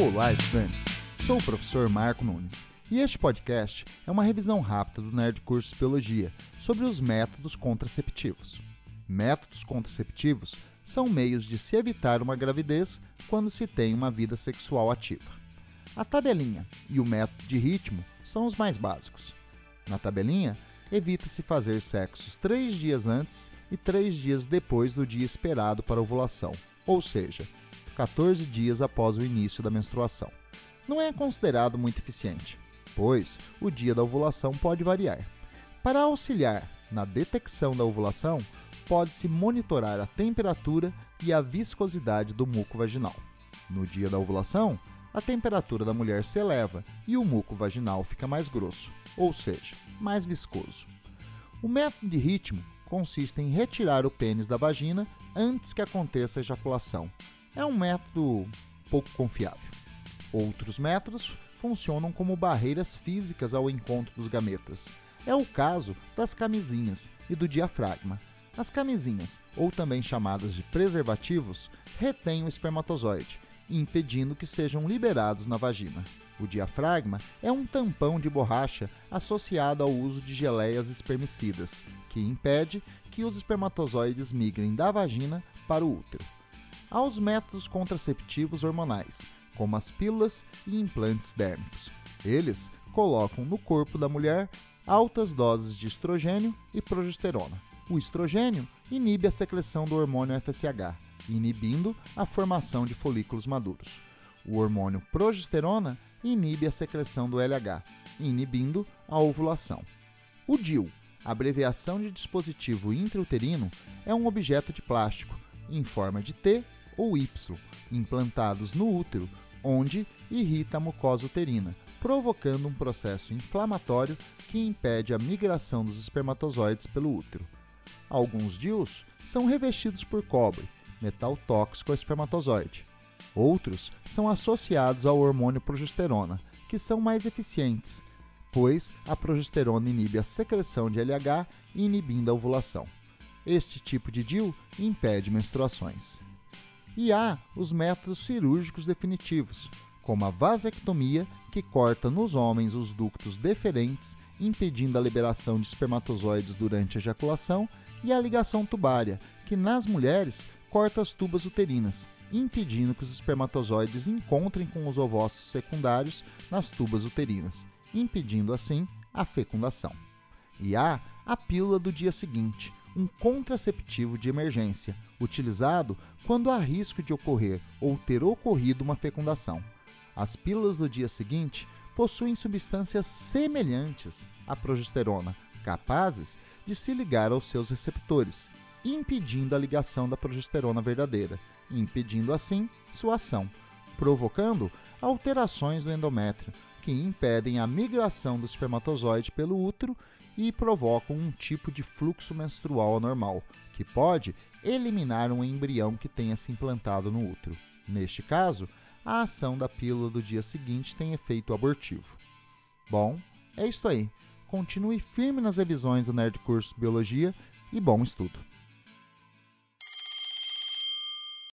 Olá, estudantes! Sou o professor Marco Nunes e este podcast é uma revisão rápida do Nerd Curso Biologia sobre os métodos contraceptivos. Métodos contraceptivos são meios de se evitar uma gravidez quando se tem uma vida sexual ativa. A tabelinha e o método de ritmo são os mais básicos. Na tabelinha, evita-se fazer sexos três dias antes e três dias depois do dia esperado para ovulação, ou seja, 14 dias após o início da menstruação. Não é considerado muito eficiente, pois o dia da ovulação pode variar. Para auxiliar na detecção da ovulação, pode-se monitorar a temperatura e a viscosidade do muco vaginal. No dia da ovulação, a temperatura da mulher se eleva e o muco vaginal fica mais grosso, ou seja, mais viscoso. O método de ritmo consiste em retirar o pênis da vagina antes que aconteça a ejaculação. É um método pouco confiável. Outros métodos funcionam como barreiras físicas ao encontro dos gametas. É o caso das camisinhas e do diafragma. As camisinhas, ou também chamadas de preservativos, retêm o espermatozoide, impedindo que sejam liberados na vagina. O diafragma é um tampão de borracha associado ao uso de geleias espermicidas, que impede que os espermatozoides migrem da vagina para o útero. Há os métodos contraceptivos hormonais, como as pílulas e implantes dérmicos. Eles colocam no corpo da mulher altas doses de estrogênio e progesterona. O estrogênio inibe a secreção do hormônio FSH, inibindo a formação de folículos maduros. O hormônio progesterona inibe a secreção do LH, inibindo a ovulação. O DIU, abreviação de dispositivo intrauterino, é um objeto de plástico em forma de T ou Y, implantados no útero, onde irrita a mucosa uterina, provocando um processo inflamatório que impede a migração dos espermatozoides pelo útero. Alguns DIUs são revestidos por cobre, metal tóxico ao espermatozoide. Outros são associados ao hormônio progesterona, que são mais eficientes, pois a progesterona inibe a secreção de LH, inibindo a ovulação. Este tipo de DIU impede menstruações. E há os métodos cirúrgicos definitivos, como a vasectomia, que corta nos homens os ductos deferentes, impedindo a liberação de espermatozoides durante a ejaculação, e a ligação tubária, que nas mulheres corta as tubas uterinas, impedindo que os espermatozoides encontrem com os ovócitos secundários nas tubas uterinas, impedindo assim a fecundação. E há a pílula do dia seguinte, um contraceptivo de emergência, utilizado quando há risco de ocorrer ou ter ocorrido uma fecundação. As pílulas do dia seguinte possuem substâncias semelhantes à progesterona, capazes de se ligar aos seus receptores, impedindo a ligação da progesterona verdadeira, impedindo assim sua ação, provocando alterações no endométrio que impedem a migração do espermatozoide pelo útero e provocam um tipo de fluxo menstrual anormal, que pode eliminar um embrião que tenha se implantado no útero. Neste caso, a ação da pílula do dia seguinte tem efeito abortivo. Bom, é isso aí. Continue firme nas revisões do Nerd Curso Biologia e bom estudo!